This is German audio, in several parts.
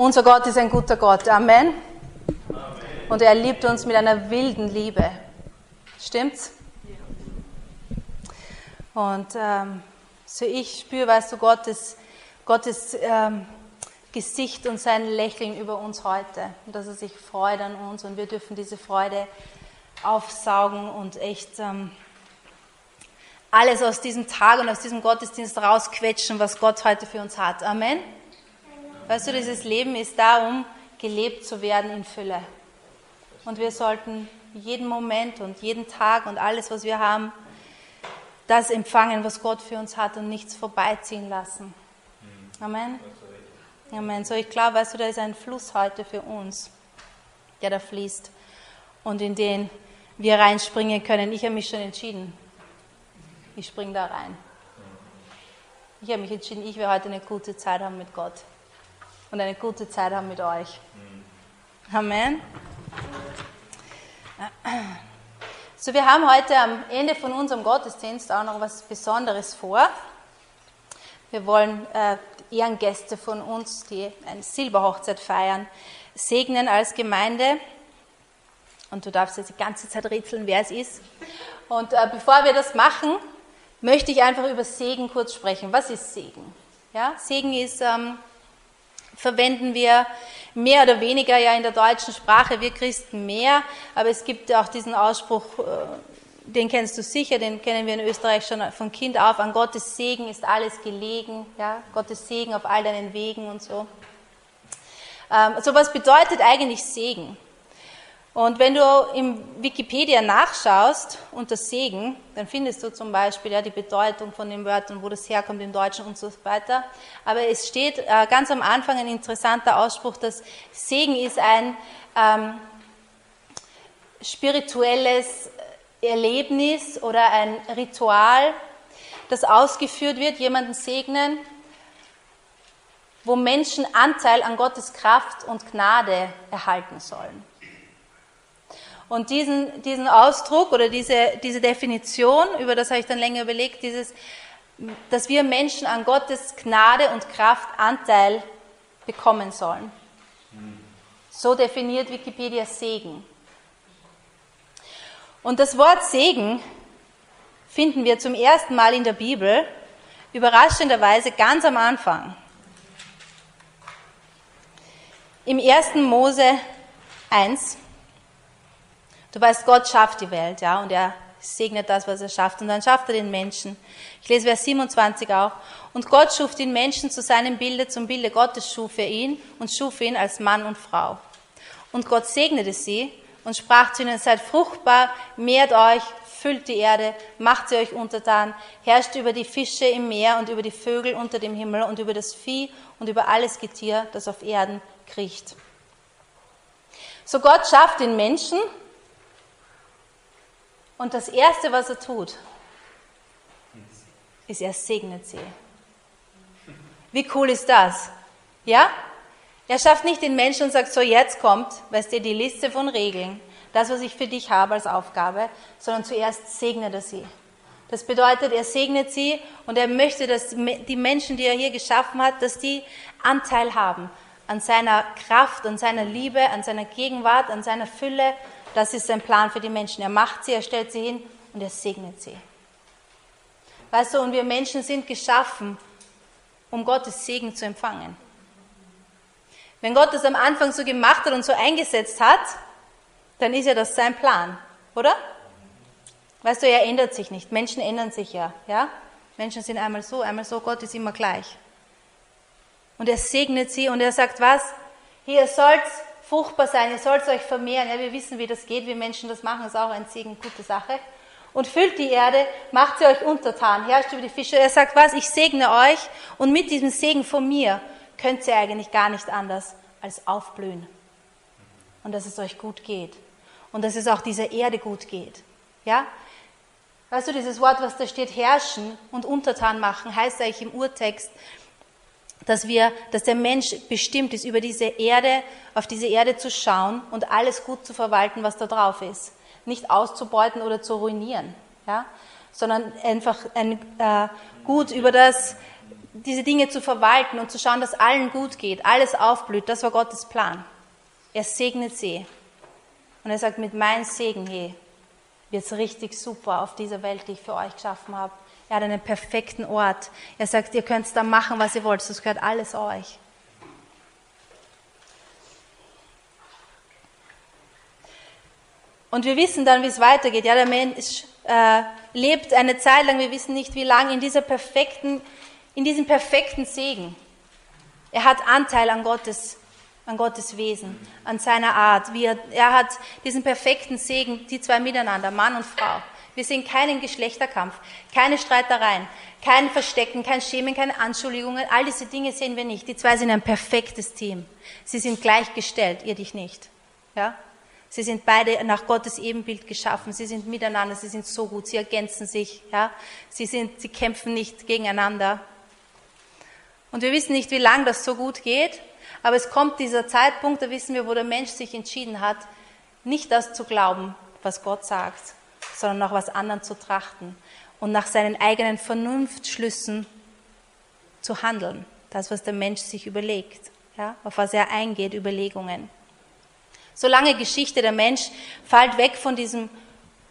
Unser Gott ist ein guter Gott. Amen. Und er liebt uns mit einer wilden Liebe. Stimmt's? Und ähm, so ich spüre, weißt du, Gottes, Gottes ähm, Gesicht und sein Lächeln über uns heute. Und dass er sich freut an uns und wir dürfen diese Freude aufsaugen und echt ähm, alles aus diesem Tag und aus diesem Gottesdienst rausquetschen, was Gott heute für uns hat. Amen. Weißt du, dieses Leben ist da, um gelebt zu werden in Fülle. Und wir sollten jeden Moment und jeden Tag und alles, was wir haben, das empfangen, was Gott für uns hat und nichts vorbeiziehen lassen. Amen. Amen. So, ich glaube, weißt du, da ist ein Fluss heute für uns, der da fließt und in den wir reinspringen können. Ich habe mich schon entschieden. Ich springe da rein. Ich habe mich entschieden, ich will heute eine gute Zeit haben mit Gott und eine gute Zeit haben mit euch. Amen. So, wir haben heute am Ende von unserem Gottesdienst auch noch was Besonderes vor. Wir wollen äh, Ehrengäste von uns, die eine Silberhochzeit feiern, segnen als Gemeinde. Und du darfst jetzt die ganze Zeit rätseln, wer es ist. Und äh, bevor wir das machen, möchte ich einfach über Segen kurz sprechen. Was ist Segen? Ja, Segen ist ähm, verwenden wir mehr oder weniger ja in der deutschen Sprache, wir Christen mehr, aber es gibt auch diesen Ausspruch, äh, den kennst du sicher, den kennen wir in Österreich schon von Kind auf, an Gottes Segen ist alles gelegen, ja, Gottes Segen auf all deinen Wegen und so. Ähm, so was bedeutet eigentlich Segen? Und wenn du im Wikipedia nachschaust unter Segen, dann findest du zum Beispiel ja, die Bedeutung von den Wörtern, wo das herkommt im Deutschen und so weiter. Aber es steht äh, ganz am Anfang ein interessanter Ausspruch, dass Segen ist ein ähm, spirituelles Erlebnis oder ein Ritual, das ausgeführt wird, jemanden segnen, wo Menschen Anteil an Gottes Kraft und Gnade erhalten sollen. Und diesen, diesen Ausdruck oder diese, diese Definition, über das habe ich dann länger überlegt, dieses, dass wir Menschen an Gottes Gnade und Kraft Anteil bekommen sollen. So definiert Wikipedia Segen. Und das Wort Segen finden wir zum ersten Mal in der Bibel, überraschenderweise ganz am Anfang. Im 1. Mose 1, Du weißt, Gott schafft die Welt, ja, und er segnet das, was er schafft. Und dann schafft er den Menschen. Ich lese Vers 27 auch. Und Gott schuf den Menschen zu seinem Bilde, zum Bilde Gottes schuf er ihn und schuf ihn als Mann und Frau. Und Gott segnete sie und sprach zu ihnen, seid fruchtbar, mehrt euch, füllt die Erde, macht sie euch untertan, herrscht über die Fische im Meer und über die Vögel unter dem Himmel und über das Vieh und über alles Getier, das auf Erden kriecht. So Gott schafft den Menschen und das Erste, was er tut, ist, er segnet sie. Wie cool ist das? Ja? Er schafft nicht den Menschen und sagt, so jetzt kommt, weißt du, die Liste von Regeln, das, was ich für dich habe als Aufgabe, sondern zuerst segnet er sie. Das bedeutet, er segnet sie und er möchte, dass die Menschen, die er hier geschaffen hat, dass die Anteil haben an seiner Kraft, an seiner Liebe, an seiner Gegenwart, an seiner Fülle, das ist sein Plan für die Menschen. Er macht sie, er stellt sie hin und er segnet sie. Weißt du, und wir Menschen sind geschaffen, um Gottes Segen zu empfangen. Wenn Gott das am Anfang so gemacht hat und so eingesetzt hat, dann ist ja das sein Plan, oder? Weißt du, er ändert sich nicht. Menschen ändern sich ja, ja? Menschen sind einmal so, einmal so, Gott ist immer gleich. Und er segnet sie und er sagt was? Hier soll's fruchtbar sein, ihr sollt euch vermehren. Ja, wir wissen, wie das geht, wie Menschen das machen, ist auch ein Segen, gute Sache. Und füllt die Erde, macht sie euch untertan, herrscht über die Fische. Er sagt, was, ich segne euch und mit diesem Segen von mir könnt ihr eigentlich gar nicht anders als aufblühen. Und dass es euch gut geht. Und dass es auch dieser Erde gut geht. Ja? Weißt du, dieses Wort, was da steht, herrschen und untertan machen, heißt eigentlich im Urtext, dass wir, dass der Mensch bestimmt ist, über diese Erde, auf diese Erde zu schauen und alles gut zu verwalten, was da drauf ist. Nicht auszubeuten oder zu ruinieren, ja? sondern einfach ein, äh, gut über das diese Dinge zu verwalten und zu schauen, dass allen gut geht, alles aufblüht. Das war Gottes Plan. Er segnet sie. Und er sagt, mit meinem Segen, hey, es richtig super auf dieser Welt, die ich für euch geschaffen habe. Er hat einen perfekten Ort. Er sagt, ihr könnt da machen, was ihr wollt. Das gehört alles euch. Und wir wissen dann, wie es weitergeht. Ja, der Mensch äh, lebt eine Zeit lang, wir wissen nicht wie lange, in, dieser perfekten, in diesem perfekten Segen. Er hat Anteil an Gottes, an Gottes Wesen, an seiner Art. Er, er hat diesen perfekten Segen, die zwei miteinander, Mann und Frau. Wir sehen keinen Geschlechterkampf, keine Streitereien, kein Verstecken, kein Schämen, keine Anschuldigungen. All diese Dinge sehen wir nicht. Die zwei sind ein perfektes Team. Sie sind gleichgestellt, ihr dich nicht. Ja? Sie sind beide nach Gottes Ebenbild geschaffen. Sie sind miteinander. Sie sind so gut. Sie ergänzen sich. Ja? Sie, sind, sie kämpfen nicht gegeneinander. Und wir wissen nicht, wie lange das so gut geht. Aber es kommt dieser Zeitpunkt, da wissen wir, wo der Mensch sich entschieden hat, nicht das zu glauben, was Gott sagt, sondern nach was anderem zu trachten und nach seinen eigenen Vernunftschlüssen zu handeln. Das, was der Mensch sich überlegt, ja? auf was er eingeht, Überlegungen. So lange Geschichte, der Mensch fällt weg von diesem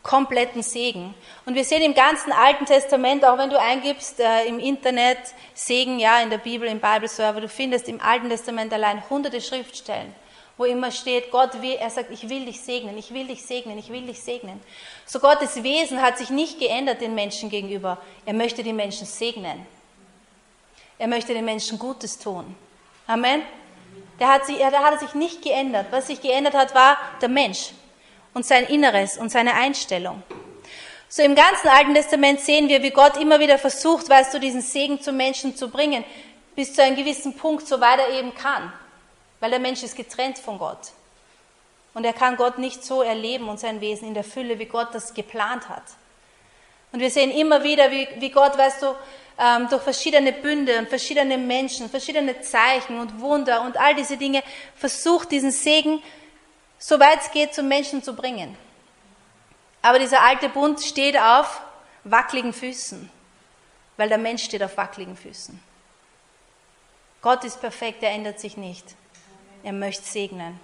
kompletten Segen. Und wir sehen im ganzen Alten Testament, auch wenn du eingibst äh, im Internet Segen, ja, in der Bibel, im Bible-Server, du findest im Alten Testament allein hunderte Schriftstellen, wo immer steht, Gott will, er sagt, ich will dich segnen, ich will dich segnen, ich will dich segnen. So Gottes Wesen hat sich nicht geändert den Menschen gegenüber. Er möchte die Menschen segnen. Er möchte den Menschen Gutes tun. Amen. Der hat, sich, der hat sich nicht geändert. Was sich geändert hat, war der Mensch und sein Inneres und seine Einstellung. So im ganzen Alten Testament sehen wir, wie Gott immer wieder versucht, weißt du, diesen Segen zum Menschen zu bringen, bis zu einem gewissen Punkt, so weit er eben kann. Weil der Mensch ist getrennt von Gott. Und er kann Gott nicht so erleben und sein Wesen in der Fülle, wie Gott das geplant hat. Und wir sehen immer wieder, wie, wie Gott, weißt du, ähm, durch verschiedene Bünde und verschiedene Menschen, verschiedene Zeichen und Wunder und all diese Dinge versucht, diesen Segen, soweit es geht, zum Menschen zu bringen. Aber dieser alte Bund steht auf wackeligen Füßen, weil der Mensch steht auf wackeligen Füßen. Gott ist perfekt, er ändert sich nicht. Er möchte segnen.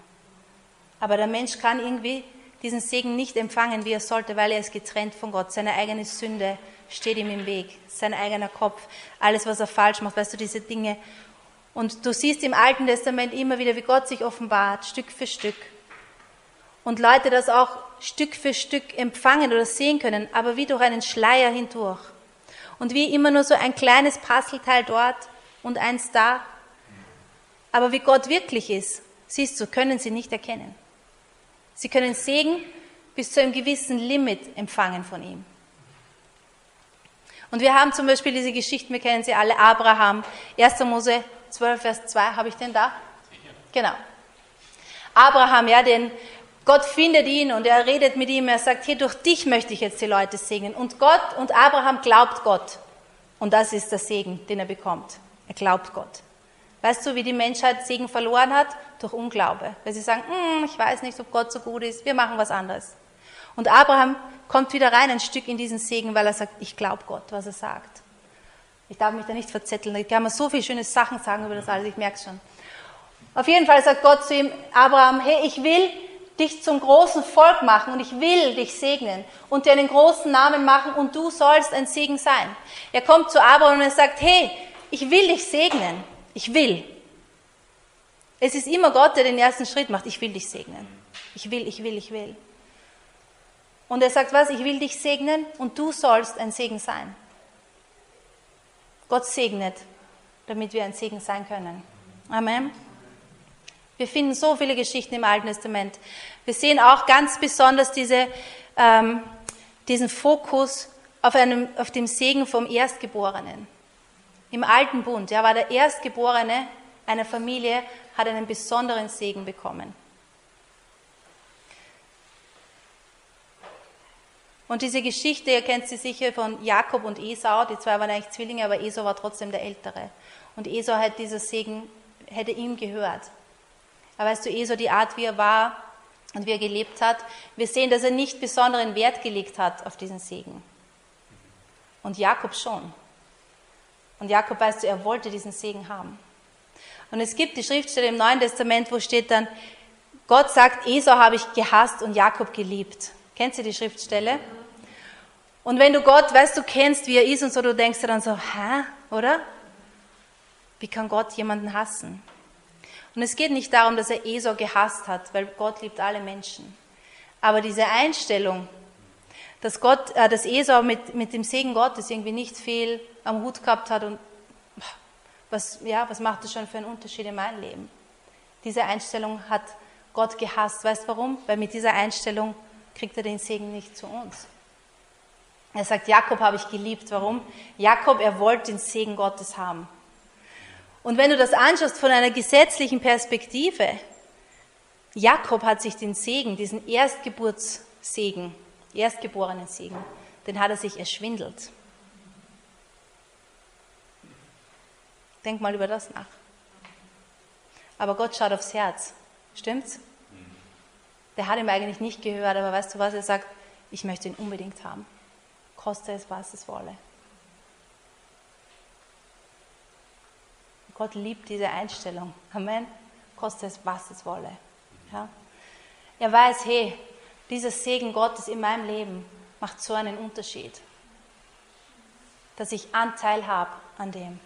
Aber der Mensch kann irgendwie diesen Segen nicht empfangen, wie er sollte, weil er ist getrennt von Gott. Seine eigene Sünde steht ihm im Weg, sein eigener Kopf, alles, was er falsch macht, weißt du, diese Dinge. Und du siehst im Alten Testament immer wieder, wie Gott sich offenbart, Stück für Stück. Und Leute das auch Stück für Stück empfangen oder sehen können, aber wie durch einen Schleier hindurch. Und wie immer nur so ein kleines Puzzleteil dort und eins da. Aber wie Gott wirklich ist, siehst du, können sie nicht erkennen. Sie können Segen bis zu einem gewissen Limit empfangen von ihm. Und wir haben zum Beispiel diese Geschichten, wir kennen sie alle, Abraham, 1. Mose 12, Vers 2, habe ich den da? Genau. Abraham, ja, den Gott findet ihn und er redet mit ihm, er sagt, hier durch dich möchte ich jetzt die Leute segnen. Und Gott und Abraham glaubt Gott. Und das ist der Segen, den er bekommt. Er glaubt Gott. Weißt du, wie die Menschheit Segen verloren hat? Durch Unglaube. Weil sie sagen, hm, ich weiß nicht, ob Gott so gut ist, wir machen was anderes. Und Abraham kommt wieder rein ein Stück in diesen Segen, weil er sagt, ich glaube Gott, was er sagt. Ich darf mich da nicht verzetteln. Ich kann mir so viele schöne Sachen sagen über das alles, ich merke schon. Auf jeden Fall sagt Gott zu ihm, Abraham, hey, ich will dich zum großen Volk machen und ich will dich segnen und dir einen großen Namen machen und du sollst ein Segen sein. Er kommt zu Abraham und er sagt, hey, ich will dich segnen. Ich will. Es ist immer Gott, der den ersten Schritt macht. Ich will dich segnen. Ich will, ich will, ich will. Und er sagt, was, ich will dich segnen und du sollst ein Segen sein. Gott segnet, damit wir ein Segen sein können. Amen. Wir finden so viele Geschichten im Alten Testament. Wir sehen auch ganz besonders diese, ähm, diesen Fokus auf, einem, auf dem Segen vom Erstgeborenen. Im Alten Bund ja, war der Erstgeborene einer Familie, hat einen besonderen Segen bekommen. Und diese Geschichte, ihr kennt sie sicher von Jakob und Esau, die zwei waren eigentlich Zwillinge, aber Esau war trotzdem der Ältere. Und Esau hat dieser Segen, hätte ihm gehört. Aber weißt du, Esau, die Art, wie er war und wie er gelebt hat, wir sehen, dass er nicht besonderen Wert gelegt hat auf diesen Segen. Und Jakob schon. Und Jakob, weißt du, er wollte diesen Segen haben. Und es gibt die Schriftstelle im Neuen Testament, wo steht dann, Gott sagt, Esau habe ich gehasst und Jakob geliebt. Kennst du die Schriftstelle? Und wenn du Gott, weißt du, kennst, wie er ist und so, du denkst dir dann so, hä, oder? Wie kann Gott jemanden hassen? Und es geht nicht darum, dass er Esau gehasst hat, weil Gott liebt alle Menschen. Aber diese Einstellung, dass Gott, äh, dass Esau mit, mit dem Segen Gottes irgendwie nicht viel am Hut gehabt hat und was, ja, was macht das schon für einen Unterschied in meinem Leben? Diese Einstellung hat Gott gehasst. Weißt du warum? Weil mit dieser Einstellung kriegt er den Segen nicht zu uns. Er sagt, Jakob habe ich geliebt. Warum? Jakob, er wollte den Segen Gottes haben. Und wenn du das anschaust von einer gesetzlichen Perspektive, Jakob hat sich den Segen, diesen Erstgeburtssegen, erstgeborenen Segen, den hat er sich erschwindelt. Denk mal über das nach. Aber Gott schaut aufs Herz. Stimmt's? Der hat ihm eigentlich nicht gehört, aber weißt du was? Er sagt, ich möchte ihn unbedingt haben. Koste es, was es wolle. Gott liebt diese Einstellung. Amen. Koste es, was es wolle. Ja? Er weiß, hey, dieser Segen Gottes in meinem Leben macht so einen Unterschied, dass ich Anteil habe an dem.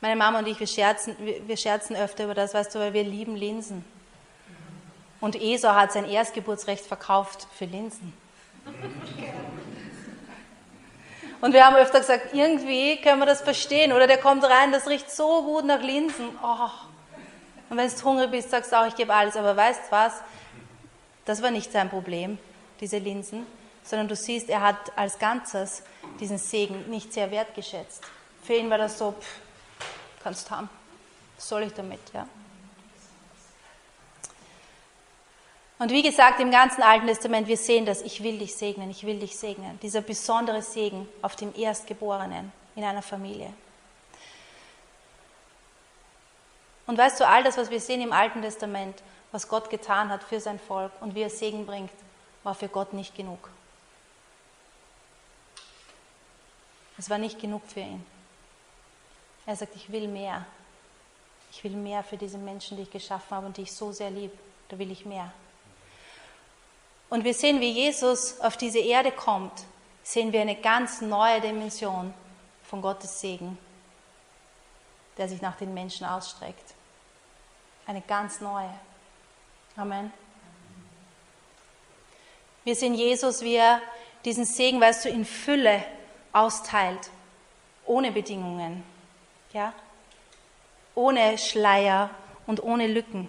Meine Mama und ich, wir scherzen, wir scherzen öfter über das, weißt du, weil wir lieben Linsen. Und Esau hat sein Erstgeburtsrecht verkauft für Linsen. Und wir haben öfter gesagt, irgendwie können wir das verstehen. Oder der kommt rein, das riecht so gut nach Linsen. Oh. Und wenn du hungrig bist, sagst du auch, ich gebe alles. Aber weißt was? Das war nicht sein Problem, diese Linsen. Sondern du siehst, er hat als Ganzes diesen Segen nicht sehr wertgeschätzt. Für ihn war das so, pff, kannst haben. Was soll ich damit, ja? Und wie gesagt, im ganzen Alten Testament, wir sehen das, ich will dich segnen, ich will dich segnen. Dieser besondere Segen auf dem Erstgeborenen in einer Familie. Und weißt du, all das, was wir sehen im Alten Testament, was Gott getan hat für sein Volk und wie er Segen bringt, war für Gott nicht genug. Es war nicht genug für ihn. Er sagt, ich will mehr. Ich will mehr für diese Menschen, die ich geschaffen habe und die ich so sehr liebe. Da will ich mehr. Und wir sehen, wie Jesus auf diese Erde kommt, sehen wir eine ganz neue Dimension von Gottes Segen, der sich nach den Menschen ausstreckt. Eine ganz neue. Amen. Wir sehen Jesus, wie er diesen Segen, weißt du, in Fülle austeilt, ohne Bedingungen. Ja? Ohne Schleier und ohne Lücken.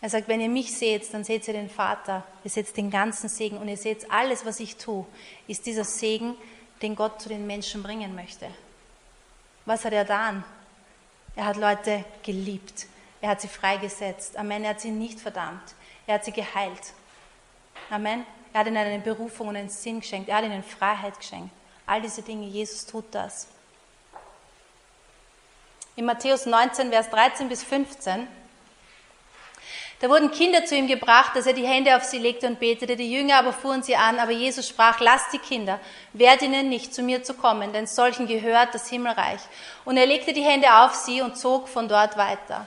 Er sagt, wenn ihr mich seht, dann seht ihr den Vater. Ihr seht den ganzen Segen und ihr seht alles, was ich tue, ist dieser Segen, den Gott zu den Menschen bringen möchte. Was hat er getan? Er hat Leute geliebt. Er hat sie freigesetzt. Amen. Er hat sie nicht verdammt. Er hat sie geheilt. Amen. Er hat ihnen eine Berufung und einen Sinn geschenkt. Er hat ihnen Freiheit geschenkt. All diese Dinge, Jesus tut das. In Matthäus 19, Vers 13 bis 15. Da wurden Kinder zu ihm gebracht, dass er die Hände auf sie legte und betete. Die Jünger aber fuhren sie an, aber Jesus sprach, lasst die Kinder, wehrt ihnen nicht, zu mir zu kommen, denn solchen gehört das Himmelreich. Und er legte die Hände auf sie und zog von dort weiter.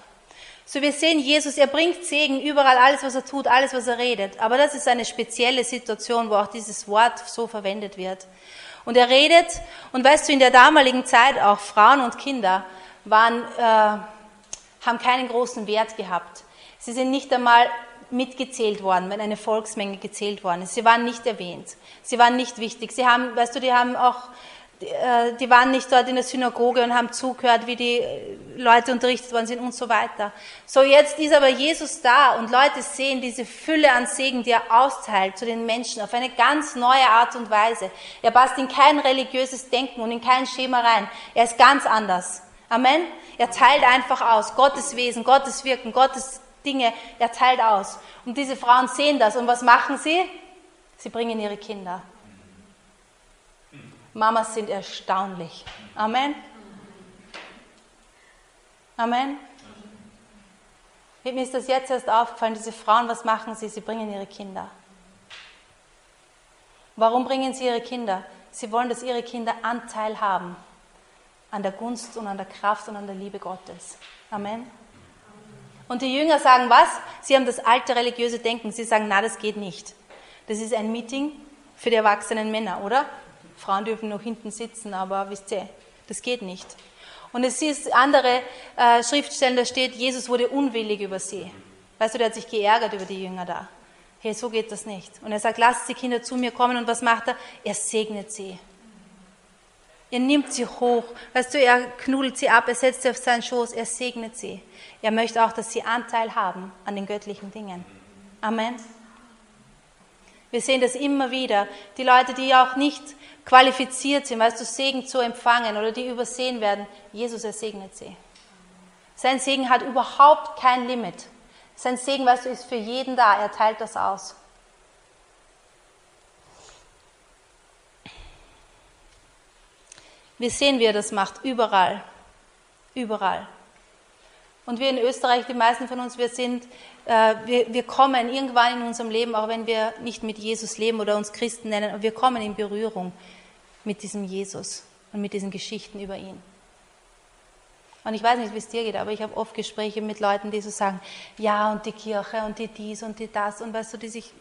So wir sehen, Jesus, er bringt Segen überall, alles, was er tut, alles, was er redet. Aber das ist eine spezielle Situation, wo auch dieses Wort so verwendet wird. Und er redet, und weißt du, in der damaligen Zeit auch Frauen und Kinder waren, äh, haben keinen großen Wert gehabt. Sie sind nicht einmal mitgezählt worden, wenn eine Volksmenge gezählt worden ist. Sie waren nicht erwähnt. Sie waren nicht wichtig. Sie haben, weißt du, die haben auch, die waren nicht dort in der Synagoge und haben zugehört, wie die Leute unterrichtet worden sind und so weiter. So jetzt ist aber Jesus da und Leute sehen diese Fülle an Segen, die er austeilt zu den Menschen auf eine ganz neue Art und Weise. Er passt in kein religiöses Denken und in kein Schema rein. Er ist ganz anders. Amen. Er teilt einfach aus. Gottes Wesen, Gottes Wirken, Gottes Dinge. Er teilt aus. Und diese Frauen sehen das. Und was machen sie? Sie bringen ihre Kinder. Mamas sind erstaunlich. Amen. Amen. Mir ist das jetzt erst aufgefallen, diese Frauen, was machen sie? Sie bringen ihre Kinder. Warum bringen sie ihre Kinder? Sie wollen, dass ihre Kinder Anteil haben an der Gunst und an der Kraft und an der Liebe Gottes. Amen. Und die Jünger sagen was? Sie haben das alte religiöse Denken. Sie sagen, na, das geht nicht. Das ist ein Meeting für die erwachsenen Männer, oder? Frauen dürfen noch hinten sitzen, aber wisst ihr, das geht nicht. Und es ist andere äh, Schriftstellen, da steht, Jesus wurde unwillig über sie. Weißt du, der hat sich geärgert über die Jünger da. Hey, so geht das nicht. Und er sagt, lasst die Kinder zu mir kommen. Und was macht er? Er segnet sie. Er nimmt sie hoch. Weißt du, er knuddelt sie ab, er setzt sie auf seinen Schoß, er segnet sie. Er möchte auch, dass sie Anteil haben an den göttlichen Dingen. Amen. Wir sehen das immer wieder. Die Leute, die auch nicht qualifiziert sind, weißt du, Segen zu empfangen oder die übersehen werden, Jesus, er segnet sie. Sein Segen hat überhaupt kein Limit. Sein Segen, weißt du, ist für jeden da. Er teilt das aus. Wir sehen, wie er das macht, überall. Überall. Und wir in Österreich, die meisten von uns, wir sind, wir, wir kommen irgendwann in unserem Leben, auch wenn wir nicht mit Jesus leben oder uns Christen nennen, wir kommen in Berührung mit diesem Jesus und mit diesen Geschichten über ihn. Und ich weiß nicht, wie es dir geht, aber ich habe oft Gespräche mit Leuten, die so sagen, ja, und die Kirche und die dies und die das und weißt du, die sich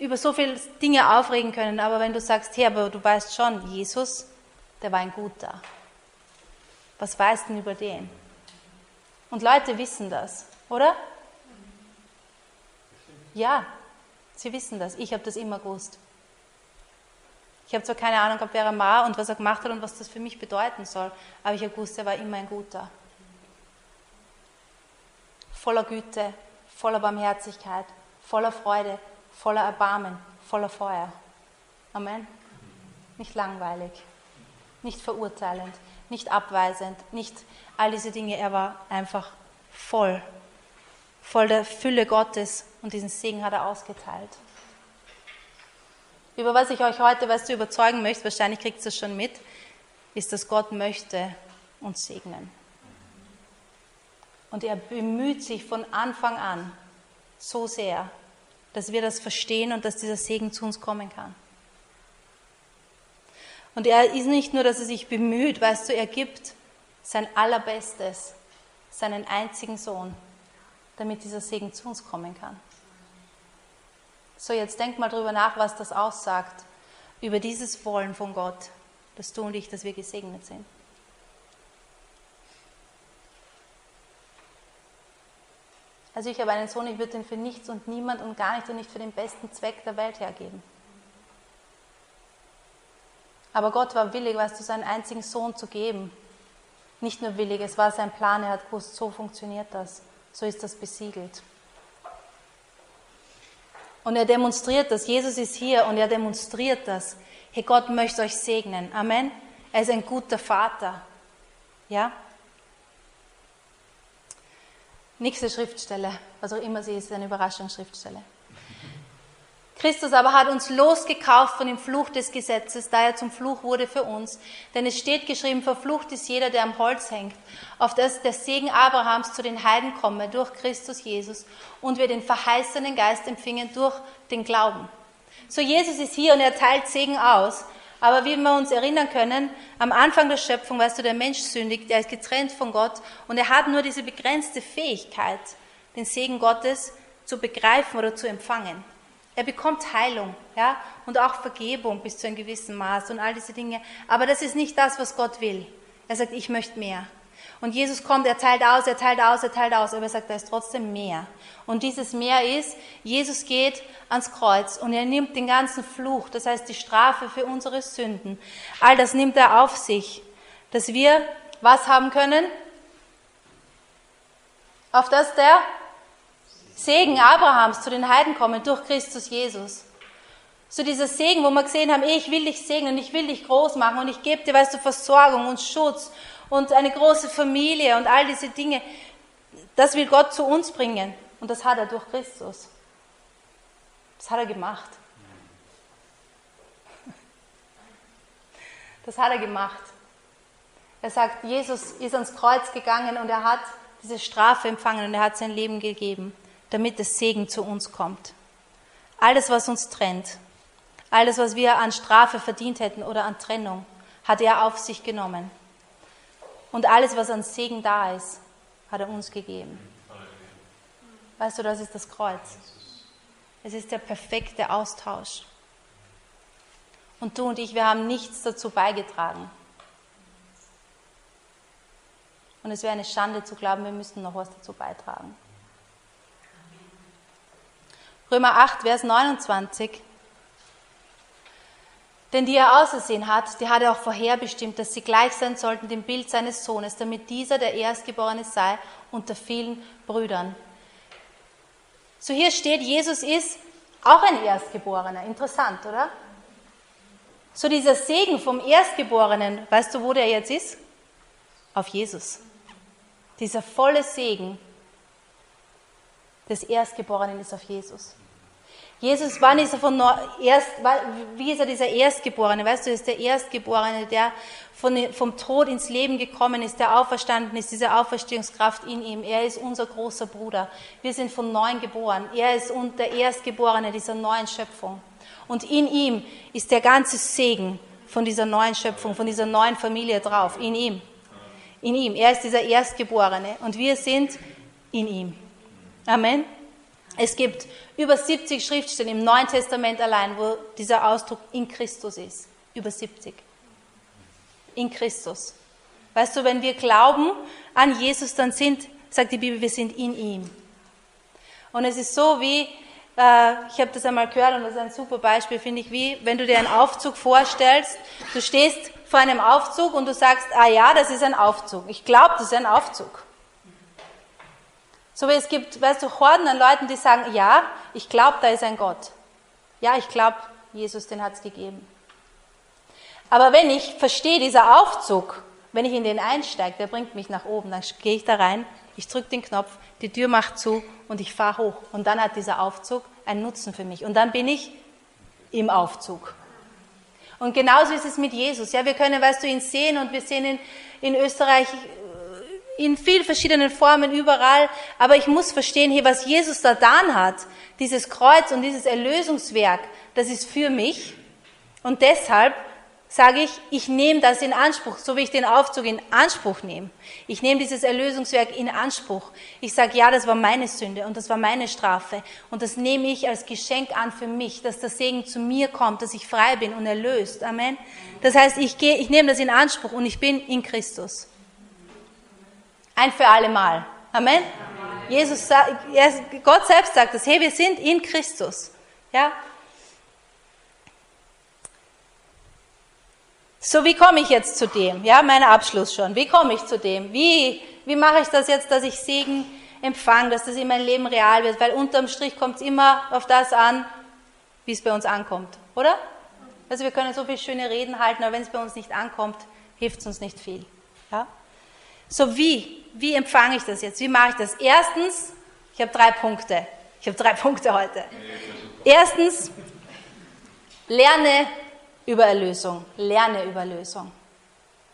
über so viele Dinge aufregen können. Aber wenn du sagst, hey, aber du weißt schon, Jesus, der war ein Guter. Was weißt du denn über den? Und Leute wissen das, oder? Ja, sie wissen das. Ich habe das immer gewusst. Ich habe zwar keine Ahnung gehabt, wer er war und was er gemacht hat und was das für mich bedeuten soll, aber ich habe gewusst, er war immer ein Guter. Voller Güte, voller Barmherzigkeit, voller Freude, voller Erbarmen, voller Feuer. Amen. Nicht langweilig nicht verurteilend, nicht abweisend, nicht all diese Dinge. Er war einfach voll, voll der Fülle Gottes und diesen Segen hat er ausgeteilt. Über was ich euch heute, was du überzeugen möchtest, wahrscheinlich kriegt ihr es schon mit, ist, dass Gott möchte uns segnen. Und er bemüht sich von Anfang an so sehr, dass wir das verstehen und dass dieser Segen zu uns kommen kann. Und er ist nicht nur, dass er sich bemüht, weißt du, er gibt sein Allerbestes, seinen einzigen Sohn, damit dieser Segen zu uns kommen kann. So, jetzt denk mal drüber nach, was das aussagt über dieses Wollen von Gott, dass du und ich, dass wir gesegnet sind. Also ich habe einen Sohn, ich würde ihn für nichts und niemand und gar nicht und nicht für den besten Zweck der Welt hergeben. Aber Gott war willig, weißt du, seinen einzigen Sohn zu geben. Nicht nur willig, es war sein Plan, er hat gewusst, so funktioniert das, so ist das besiegelt. Und er demonstriert das, Jesus ist hier und er demonstriert das. Hey, Gott möchte euch segnen. Amen. Er ist ein guter Vater. Ja? Nächste Schriftstelle, was auch immer sie ist, eine Überraschungsschriftstelle. Christus aber hat uns losgekauft von dem Fluch des Gesetzes, da er zum Fluch wurde für uns. Denn es steht geschrieben, verflucht ist jeder, der am Holz hängt, auf das der Segen Abrahams zu den Heiden komme durch Christus Jesus und wir den verheißenen Geist empfingen durch den Glauben. So Jesus ist hier und er teilt Segen aus. Aber wie wir uns erinnern können, am Anfang der Schöpfung, weißt du, der Mensch sündigt, der ist getrennt von Gott und er hat nur diese begrenzte Fähigkeit, den Segen Gottes zu begreifen oder zu empfangen. Er bekommt Heilung, ja, und auch Vergebung bis zu einem gewissen Maß und all diese Dinge. Aber das ist nicht das, was Gott will. Er sagt, ich möchte mehr. Und Jesus kommt, er teilt aus, er teilt aus, er teilt aus, aber er sagt, da ist trotzdem mehr. Und dieses mehr ist, Jesus geht ans Kreuz und er nimmt den ganzen Fluch, das heißt die Strafe für unsere Sünden. All das nimmt er auf sich, dass wir was haben können? Auf das der Segen Abrahams zu den Heiden kommen durch Christus Jesus. So dieser Segen, wo wir gesehen haben, ich will dich segnen, ich will dich groß machen und ich gebe dir, weißt du, Versorgung und Schutz und eine große Familie und all diese Dinge. Das will Gott zu uns bringen. Und das hat er durch Christus. Das hat er gemacht. Das hat er gemacht. Er sagt, Jesus ist ans Kreuz gegangen und er hat diese Strafe empfangen und er hat sein Leben gegeben damit der Segen zu uns kommt. Alles, was uns trennt, Alles, was wir an Strafe verdient hätten oder an Trennung, hat er auf sich genommen. Und alles, was an Segen da ist, hat er uns gegeben. Weißt du, das ist das Kreuz. Es ist der perfekte Austausch. Und du und ich, wir haben nichts dazu beigetragen. Und es wäre eine Schande zu glauben, wir müssten noch was dazu beitragen. Römer 8, Vers 29. Denn die er ausersehen hat, die hat er auch vorherbestimmt, dass sie gleich sein sollten dem Bild seines Sohnes, damit dieser der Erstgeborene sei unter vielen Brüdern. So hier steht, Jesus ist auch ein Erstgeborener. Interessant, oder? So dieser Segen vom Erstgeborenen, weißt du, wo der jetzt ist? Auf Jesus. Dieser volle Segen des Erstgeborenen ist auf Jesus. Jesus, wann ist er von erst, wie ist er dieser Erstgeborene? Weißt du, ist der Erstgeborene, der von, vom Tod ins Leben gekommen ist, der auferstanden ist, diese Auferstehungskraft in ihm. Er ist unser großer Bruder. Wir sind von neuem geboren. Er ist der Erstgeborene dieser neuen Schöpfung. Und in ihm ist der ganze Segen von dieser neuen Schöpfung, von dieser neuen Familie drauf. In ihm. In ihm. Er ist dieser Erstgeborene. Und wir sind in ihm. Amen. Es gibt über 70 Schriftstellen im Neuen Testament allein, wo dieser Ausdruck in Christus ist. Über 70. In Christus. Weißt du, wenn wir glauben an Jesus, dann sind, sagt die Bibel, wir sind in ihm. Und es ist so wie, äh, ich habe das einmal gehört und das ist ein super Beispiel, finde ich, wie wenn du dir einen Aufzug vorstellst, du stehst vor einem Aufzug und du sagst, ah ja, das ist ein Aufzug. Ich glaube, das ist ein Aufzug. So wie es gibt, weißt du, Horden an Leuten, die sagen, ja, ich glaube, da ist ein Gott. Ja, ich glaube, Jesus, den hat es gegeben. Aber wenn ich verstehe, dieser Aufzug, wenn ich in den einsteige, der bringt mich nach oben, dann gehe ich da rein, ich drücke den Knopf, die Tür macht zu und ich fahre hoch. Und dann hat dieser Aufzug einen Nutzen für mich. Und dann bin ich im Aufzug. Und genauso ist es mit Jesus. Ja, wir können, weißt du, ihn sehen und wir sehen ihn in Österreich in vielen verschiedenen Formen überall. Aber ich muss verstehen, hier, was Jesus da getan hat, dieses Kreuz und dieses Erlösungswerk, das ist für mich. Und deshalb sage ich, ich nehme das in Anspruch, so wie ich den Aufzug in Anspruch nehme. Ich nehme dieses Erlösungswerk in Anspruch. Ich sage, ja, das war meine Sünde und das war meine Strafe. Und das nehme ich als Geschenk an für mich, dass der Segen zu mir kommt, dass ich frei bin und erlöst. Amen. Das heißt, ich gehe, ich nehme das in Anspruch und ich bin in Christus. Ein für alle Mal. Amen. Jesus sagt, Gott selbst sagt das, hey, wir sind in Christus. Ja? So, wie komme ich jetzt zu dem? Ja, mein Abschluss schon. Wie komme ich zu dem? Wie, wie mache ich das jetzt, dass ich Segen empfange, dass das in mein Leben real wird? Weil unterm Strich kommt es immer auf das an, wie es bei uns ankommt, oder? Also wir können so viele schöne Reden halten, aber wenn es bei uns nicht ankommt, hilft es uns nicht viel. Ja? So wie? Wie empfange ich das jetzt? Wie mache ich das? Erstens, ich habe drei Punkte. Ich habe drei Punkte heute. Erstens, lerne über Erlösung. Lerne über Erlösung.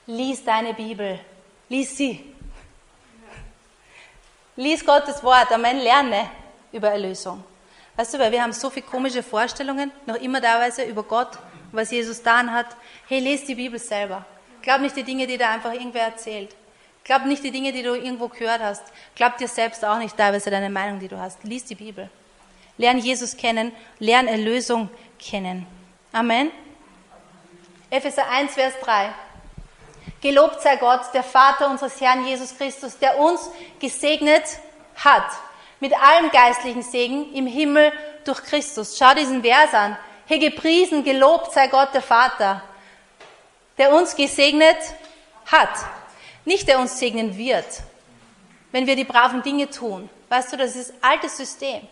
Lies deine Bibel. Lies sie. Lies Gottes Wort. Amen. Lerne über Erlösung. Weißt du, weil wir haben so viele komische Vorstellungen, noch immer teilweise über Gott, was Jesus getan hat. Hey, lese die Bibel selber. Glaub nicht die Dinge, die da einfach irgendwer erzählt. Glaub nicht die Dinge, die du irgendwo gehört hast. Glaub dir selbst auch nicht teilweise deine Meinung, die du hast. Lies die Bibel. Lern Jesus kennen, lern Erlösung kennen. Amen. Epheser 1, Vers 3. Gelobt sei Gott, der Vater unseres Herrn Jesus Christus, der uns gesegnet hat mit allem geistlichen Segen im Himmel durch Christus. Schau diesen Vers an. Hey, gepriesen, gelobt sei Gott, der Vater, der uns gesegnet hat. Nicht der uns segnen wird, wenn wir die braven Dinge tun. Weißt du, das ist altes System.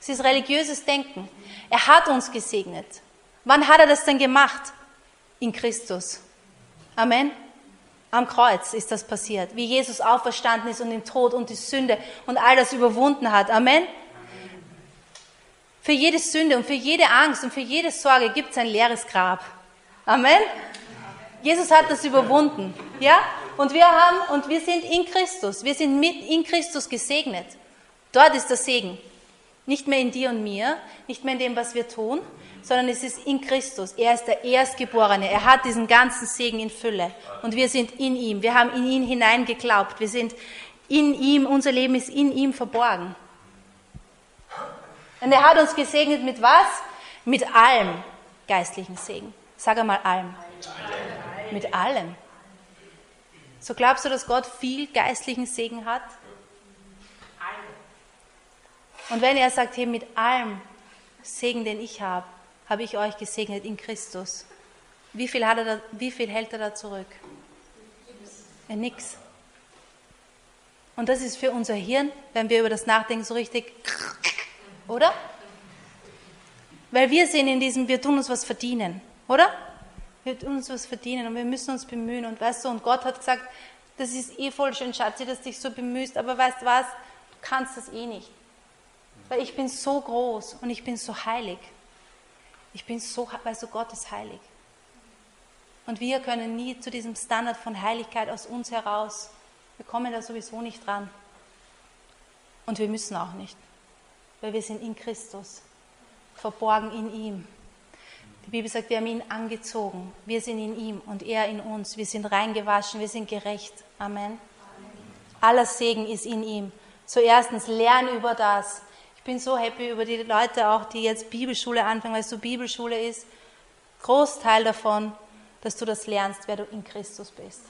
Das ist religiöses Denken. Er hat uns gesegnet. Wann hat er das denn gemacht? In Christus. Amen. Am Kreuz ist das passiert, wie Jesus auferstanden ist und den Tod und die Sünde und all das überwunden hat. Amen. Für jede Sünde und für jede Angst und für jede Sorge gibt es ein leeres Grab. Amen. Jesus hat das überwunden. Ja? Und wir haben, und wir sind in Christus. Wir sind mit in Christus gesegnet. Dort ist der Segen. Nicht mehr in dir und mir, nicht mehr in dem, was wir tun, sondern es ist in Christus. Er ist der Erstgeborene. Er hat diesen ganzen Segen in Fülle. Und wir sind in ihm. Wir haben in ihn hineingeglaubt. Wir sind in ihm. Unser Leben ist in ihm verborgen. Und er hat uns gesegnet mit was? Mit allem geistlichen Segen. Sag einmal allem. Mit allem. So glaubst du, dass Gott viel geistlichen Segen hat? Und wenn er sagt, hey, mit allem Segen, den ich habe, habe ich euch gesegnet in Christus. Wie viel, hat er da, wie viel hält er da zurück? Ja, nix. Und das ist für unser Hirn, wenn wir über das nachdenken, so richtig, oder? Weil wir sehen in diesem, wir tun uns was verdienen, oder? Wir tun uns was verdienen und wir müssen uns bemühen. Und weißt du, und Gott hat gesagt, das ist eh voll schön, Schatzi, dass du dich so bemühst, aber weißt du was, du kannst das eh nicht. Weil ich bin so groß und ich bin so heilig. Ich bin so, weißt du, Gott ist heilig. Und wir können nie zu diesem Standard von Heiligkeit aus uns heraus. Wir kommen da sowieso nicht dran. Und wir müssen auch nicht, weil wir sind in Christus, verborgen in ihm. Die Bibel sagt, wir haben ihn angezogen. Wir sind in ihm und er in uns. Wir sind reingewaschen, wir sind gerecht. Amen. Amen. Aller Segen ist in ihm. Zuerstens, lern über das bin so happy über die Leute auch, die jetzt Bibelschule anfangen, weil es so Bibelschule ist. Großteil davon, dass du das lernst, wer du in Christus bist.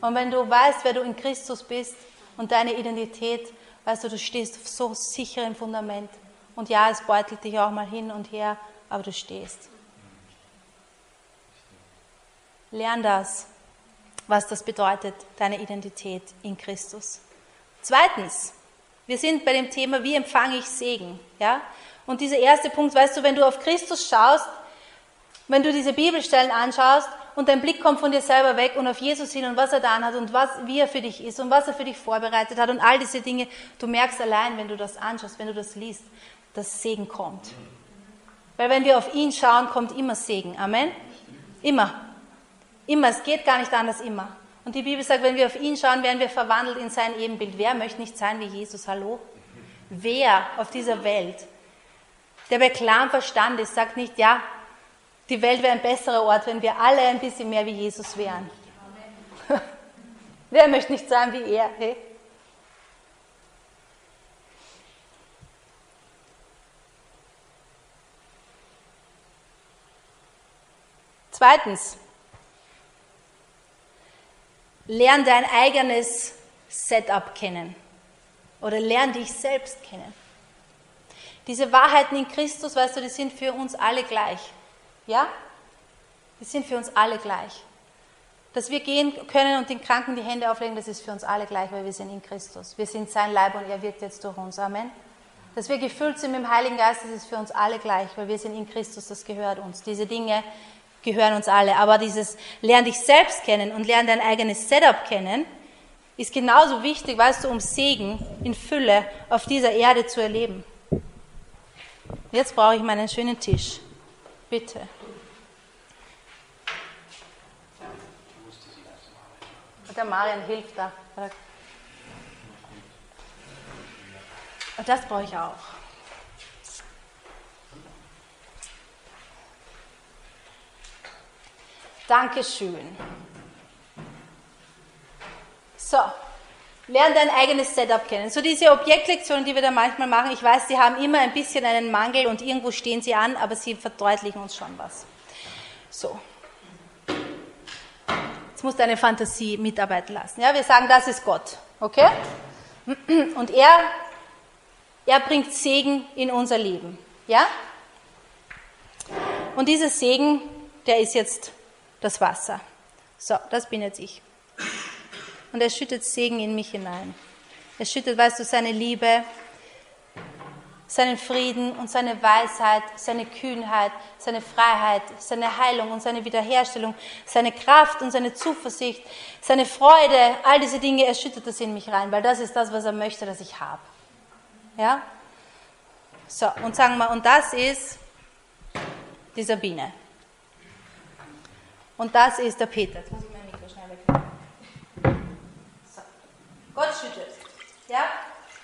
Und wenn du weißt, wer du in Christus bist und deine Identität, weißt du, du stehst auf so sicheren Fundament. Und ja, es beutelt dich auch mal hin und her, aber du stehst. Lern das, was das bedeutet, deine Identität in Christus. Zweitens, wir sind bei dem Thema, wie empfange ich Segen? Ja? Und dieser erste Punkt, weißt du, wenn du auf Christus schaust, wenn du diese Bibelstellen anschaust und dein Blick kommt von dir selber weg und auf Jesus hin und was er dann hat und was, wie er für dich ist und was er für dich vorbereitet hat und all diese Dinge, du merkst allein, wenn du das anschaust, wenn du das liest, dass Segen kommt. Weil wenn wir auf ihn schauen, kommt immer Segen. Amen? Immer. Immer. Es geht gar nicht anders immer. Und die Bibel sagt, wenn wir auf ihn schauen, werden wir verwandelt in sein Ebenbild. Wer möchte nicht sein wie Jesus? Hallo? Wer auf dieser Welt, der bei klarem Verstand ist, sagt nicht, ja, die Welt wäre ein besserer Ort, wenn wir alle ein bisschen mehr wie Jesus wären. Wer möchte nicht sein wie er? Hey? Zweitens, Lern dein eigenes Setup kennen oder lern dich selbst kennen. Diese Wahrheiten in Christus, weißt du, die sind für uns alle gleich. Ja? Die sind für uns alle gleich. Dass wir gehen können und den Kranken die Hände auflegen, das ist für uns alle gleich, weil wir sind in Christus. Wir sind sein Leib und er wirkt jetzt durch uns. Amen. Dass wir gefüllt sind mit dem Heiligen Geist, das ist für uns alle gleich, weil wir sind in Christus, das gehört uns. Diese Dinge gehören uns alle. Aber dieses Lern dich selbst kennen und lern dein eigenes Setup kennen, ist genauso wichtig, weißt du, um Segen in Fülle auf dieser Erde zu erleben. Jetzt brauche ich meinen schönen Tisch. Bitte. Der Marian hilft da. Und das brauche ich auch. Dankeschön. So, lern dein eigenes Setup kennen. So diese Objektlektionen, die wir da manchmal machen, ich weiß, sie haben immer ein bisschen einen Mangel und irgendwo stehen sie an, aber sie verdeutlichen uns schon was. So. Jetzt muss deine Fantasie mitarbeiten lassen. Ja, wir sagen, das ist Gott. Okay? Und er, er bringt Segen in unser Leben. Ja? Und dieser Segen, der ist jetzt das Wasser. So, das bin jetzt ich. Und er schüttet Segen in mich hinein. Er schüttet, weißt du, seine Liebe, seinen Frieden und seine Weisheit, seine Kühnheit, seine Freiheit, seine Heilung und seine Wiederherstellung, seine Kraft und seine Zuversicht, seine Freude, all diese Dinge, er schüttet das in mich rein, weil das ist das, was er möchte, dass ich habe. Ja? So, und sagen wir, und das ist die Sabine. Und das ist der Peter. Jetzt muss ich mein Mikro schnell wegnehmen. So. Gott schüttet. Ja?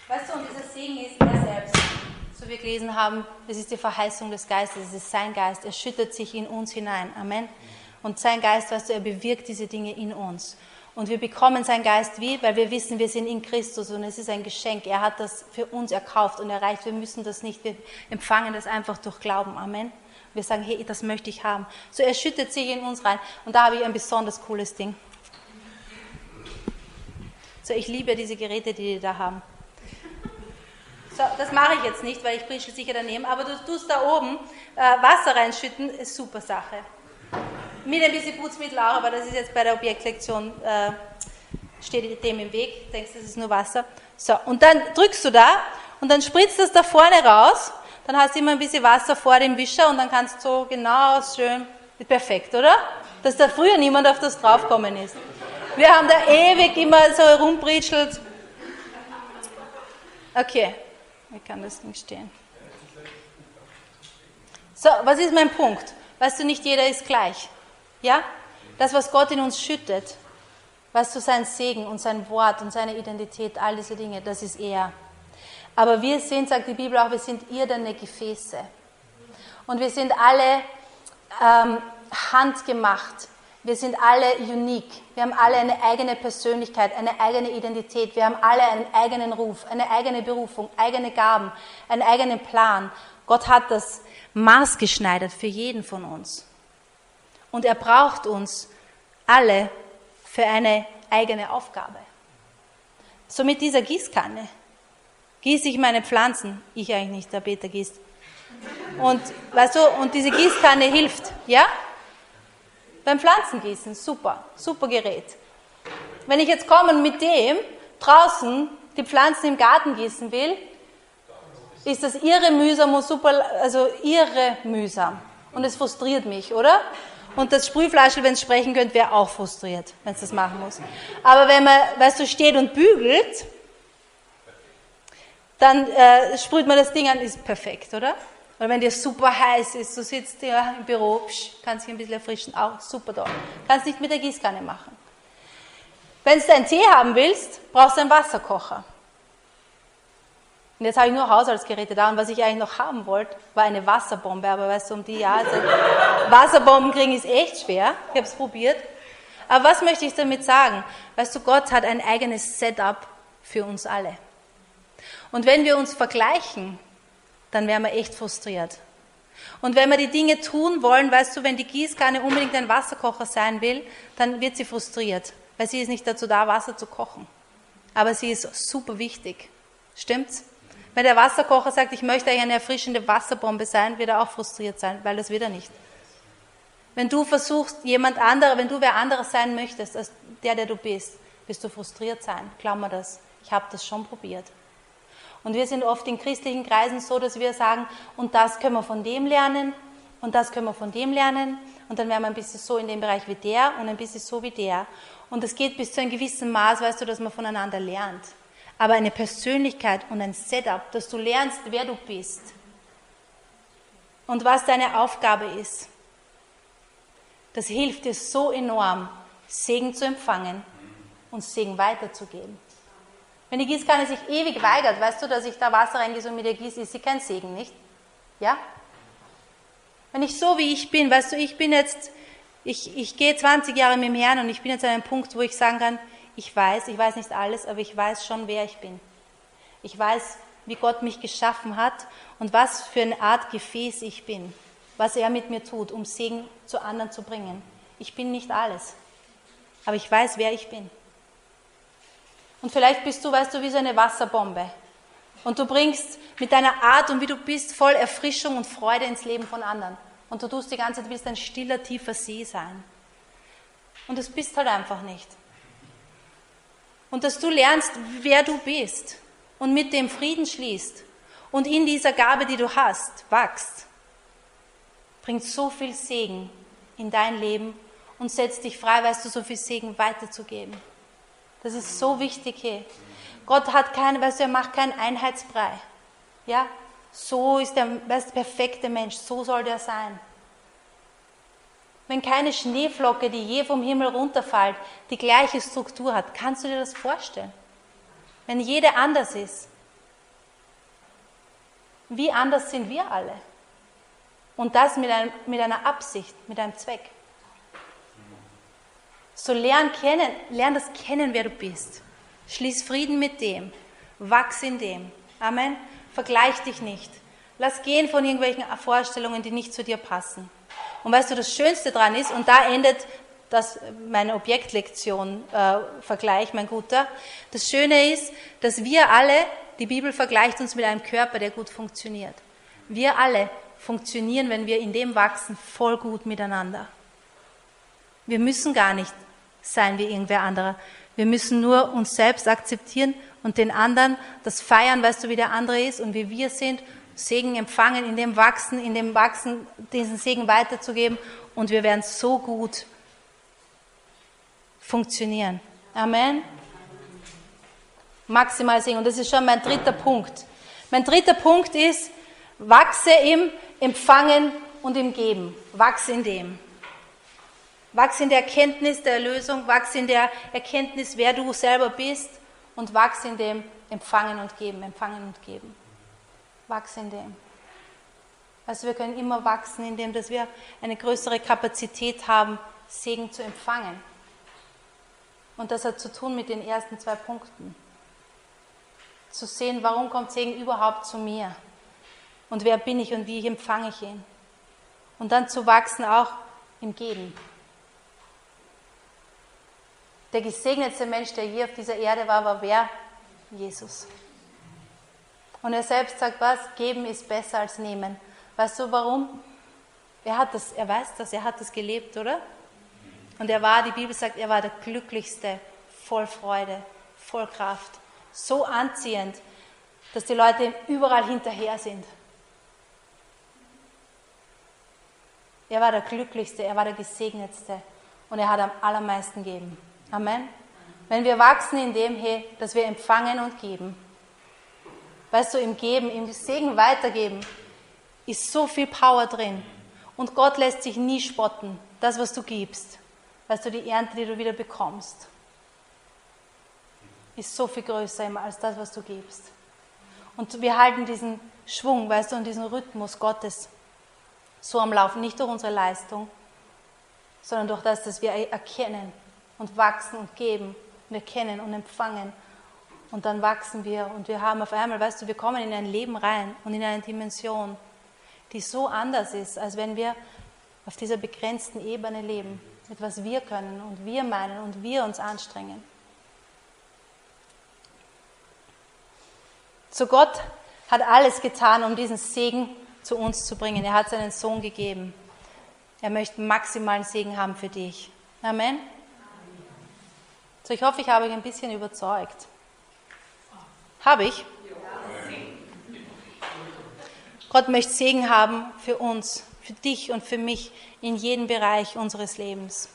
Weißt du, und dieser Segen ist er selbst. So wir gelesen haben, es ist die Verheißung des Geistes, es ist sein Geist, er schüttet sich in uns hinein. Amen. Und sein Geist, weißt du, er bewirkt diese Dinge in uns. Und wir bekommen seinen Geist wie? Weil wir wissen, wir sind in Christus und es ist ein Geschenk. Er hat das für uns erkauft und erreicht. Wir müssen das nicht, wir empfangen das einfach durch Glauben. Amen. Wir sagen, hey, das möchte ich haben. So, er schüttet sich in uns rein. Und da habe ich ein besonders cooles Ding. So, ich liebe diese Geräte, die die da haben. So, das mache ich jetzt nicht, weil ich prischel sicher daneben, aber du tust da oben äh, Wasser reinschütten, ist super Sache. Mit ein bisschen Putzmittel auch, aber das ist jetzt bei der Objektlektion, äh, steht dem im Weg, denkst, das ist nur Wasser. So, und dann drückst du da und dann spritzt das da vorne raus, dann hast du immer ein bisschen Wasser vor dem Wischer und dann kannst du so genau schön, perfekt, oder? Dass da früher niemand auf das draufgekommen ist. Wir haben da ewig immer so herumbritschelt. Okay, ich kann das nicht stehen. So, was ist mein Punkt? Weißt du, nicht jeder ist gleich. Ja? Das, was Gott in uns schüttet, weißt du, sein Segen und sein Wort und seine Identität, all diese Dinge, das ist er. Aber wir sind, sagt die Bibel auch, wir sind irdene Gefäße. Und wir sind alle ähm, handgemacht. Wir sind alle unique. Wir haben alle eine eigene Persönlichkeit, eine eigene Identität. Wir haben alle einen eigenen Ruf, eine eigene Berufung, eigene Gaben, einen eigenen Plan. Gott hat das maßgeschneidert für jeden von uns. Und er braucht uns alle für eine eigene Aufgabe. So mit dieser Gießkanne gieße ich meine Pflanzen. Ich eigentlich nicht, der Peter gießt. Und, weißt du, und diese Gießkanne hilft, ja? Beim Pflanzengießen, super, super Gerät. Wenn ich jetzt komme mit dem draußen die Pflanzen im Garten gießen will, ist das irre mühsam und super, also irre mühsam. Und es frustriert mich, oder? Und das Sprühfleischl, wenn es sprechen könnte, wäre auch frustriert, wenn es das machen muss. Aber wenn man, weißt du, steht und bügelt, dann äh, sprüht man das Ding an, ist perfekt, oder? Oder wenn dir super heiß ist, du sitzt ja im Büro, psch, kannst dich ein bisschen erfrischen, auch super toll. Kannst nicht mit der Gießkanne machen. Wenn du einen Tee haben willst, brauchst du einen Wasserkocher. Und jetzt habe ich nur Haushaltsgeräte da und was ich eigentlich noch haben wollte, war eine Wasserbombe. Aber weißt du, um die Jahreszeit, Wasserbomben kriegen ist echt schwer. Ich habe es probiert. Aber was möchte ich damit sagen? Weißt du, Gott hat ein eigenes Setup für uns alle. Und wenn wir uns vergleichen, dann wären wir echt frustriert. Und wenn wir die Dinge tun wollen, weißt du, wenn die Gießkanne unbedingt ein Wasserkocher sein will, dann wird sie frustriert, weil sie ist nicht dazu da, Wasser zu kochen. Aber sie ist super wichtig. Stimmt's? Wenn der Wasserkocher sagt, ich möchte eine erfrischende Wasserbombe sein, wird er auch frustriert sein, weil das wird er nicht. Wenn du versuchst, jemand anderer, wenn du wer anderes sein möchtest als der, der du bist, wirst du frustriert sein. Glaub mir das. Ich habe das schon probiert. Und wir sind oft in christlichen Kreisen so, dass wir sagen, und das können wir von dem lernen, und das können wir von dem lernen, und dann werden wir ein bisschen so in dem Bereich wie der und ein bisschen so wie der. Und es geht bis zu einem gewissen Maß, weißt du, dass man voneinander lernt aber eine Persönlichkeit und ein Setup, dass du lernst, wer du bist und was deine Aufgabe ist. Das hilft dir so enorm, Segen zu empfangen und Segen weiterzugeben. Wenn die Gießkanne sich ewig weigert, weißt du, dass ich da Wasser reingieße und mit ihr gieße, ist sie kein Segen, nicht? Ja? Wenn ich so wie ich bin, weißt du, ich bin jetzt, ich, ich gehe 20 Jahre mit dem Herrn und ich bin jetzt an einem Punkt, wo ich sagen kann, ich weiß, ich weiß nicht alles, aber ich weiß schon, wer ich bin. Ich weiß, wie Gott mich geschaffen hat und was für eine Art Gefäß ich bin, was er mit mir tut, um Segen zu anderen zu bringen. Ich bin nicht alles, aber ich weiß, wer ich bin. Und vielleicht bist du, weißt du, wie so eine Wasserbombe. Und du bringst mit deiner Art und wie du bist voll Erfrischung und Freude ins Leben von anderen. Und du tust die ganze Zeit, willst ein stiller, tiefer See sein. Und das bist halt einfach nicht und dass du lernst, wer du bist und mit dem Frieden schließt und in dieser Gabe, die du hast, wachst, bringt so viel Segen in dein Leben und setzt dich frei, weißt du, so viel Segen weiterzugeben. Das ist so wichtig hier. Gott hat keine, weißt du, er macht keinen Einheitsbrei. Ja, so ist der, weißt, perfekte Mensch, so soll der sein wenn keine Schneeflocke, die je vom Himmel runterfällt, die gleiche Struktur hat. Kannst du dir das vorstellen? Wenn jede anders ist. wie anders sind wir alle. Und das mit, einem, mit einer Absicht, mit einem Zweck. So lern, kennen, lern das kennen, wer du bist. Schließ Frieden mit dem. Wachs in dem. Amen. Vergleich dich nicht. Lass gehen von irgendwelchen Vorstellungen, die nicht zu dir passen. Und weißt du, das Schönste dran ist, und da endet das meine Objektlektion-Vergleich, äh, mein Guter. Das Schöne ist, dass wir alle, die Bibel vergleicht uns mit einem Körper, der gut funktioniert. Wir alle funktionieren, wenn wir in dem wachsen, voll gut miteinander. Wir müssen gar nicht sein wie irgendwer anderer. Wir müssen nur uns selbst akzeptieren und den anderen das feiern, weißt du, wie der andere ist und wie wir sind, Segen empfangen, in dem Wachsen, in dem Wachsen diesen Segen weiterzugeben und wir werden so gut funktionieren. Amen. Maximal Segen. Und das ist schon mein dritter Punkt. Mein dritter Punkt ist, wachse im Empfangen und im Geben. Wachse in dem. Wachse in der Erkenntnis der Erlösung, wachse in der Erkenntnis, wer du selber bist und wachse in dem Empfangen und Geben, Empfangen und Geben. Wachse in dem. Also wir können immer wachsen, indem dass wir eine größere Kapazität haben, Segen zu empfangen. Und das hat zu tun mit den ersten zwei Punkten. Zu sehen, warum kommt Segen überhaupt zu mir? Und wer bin ich und wie empfange ich ihn? Und dann zu wachsen auch im Geben. Der gesegnetste Mensch, der je auf dieser Erde war, war wer? Jesus. Und er selbst sagt was? Geben ist besser als nehmen. Weißt du warum? Er hat das, er weiß das, er hat das gelebt, oder? Und er war, die Bibel sagt, er war der glücklichste, voll Freude, voll Kraft. So anziehend, dass die Leute ihm überall hinterher sind. Er war der glücklichste, er war der gesegnetste und er hat am allermeisten gegeben. Amen. Wenn wir wachsen in dem, hey, dass wir empfangen und geben, weißt du, im Geben, im Segen weitergeben, ist so viel Power drin. Und Gott lässt sich nie spotten, das, was du gibst. Weißt du, die Ernte, die du wieder bekommst, ist so viel größer als das, was du gibst. Und wir halten diesen Schwung, weißt du, und diesen Rhythmus Gottes so am Laufen, nicht durch unsere Leistung, sondern durch das, dass wir erkennen, und wachsen und geben. Wir kennen und empfangen. Und dann wachsen wir und wir haben auf einmal, weißt du, wir kommen in ein Leben rein und in eine Dimension, die so anders ist, als wenn wir auf dieser begrenzten Ebene leben, mit was wir können und wir meinen und wir uns anstrengen. So Gott hat alles getan, um diesen Segen zu uns zu bringen. Er hat seinen Sohn gegeben. Er möchte maximalen Segen haben für dich. Amen. So, ich hoffe, ich habe euch ein bisschen überzeugt. Habe ich? Gott möchte Segen haben für uns, für dich und für mich in jedem Bereich unseres Lebens.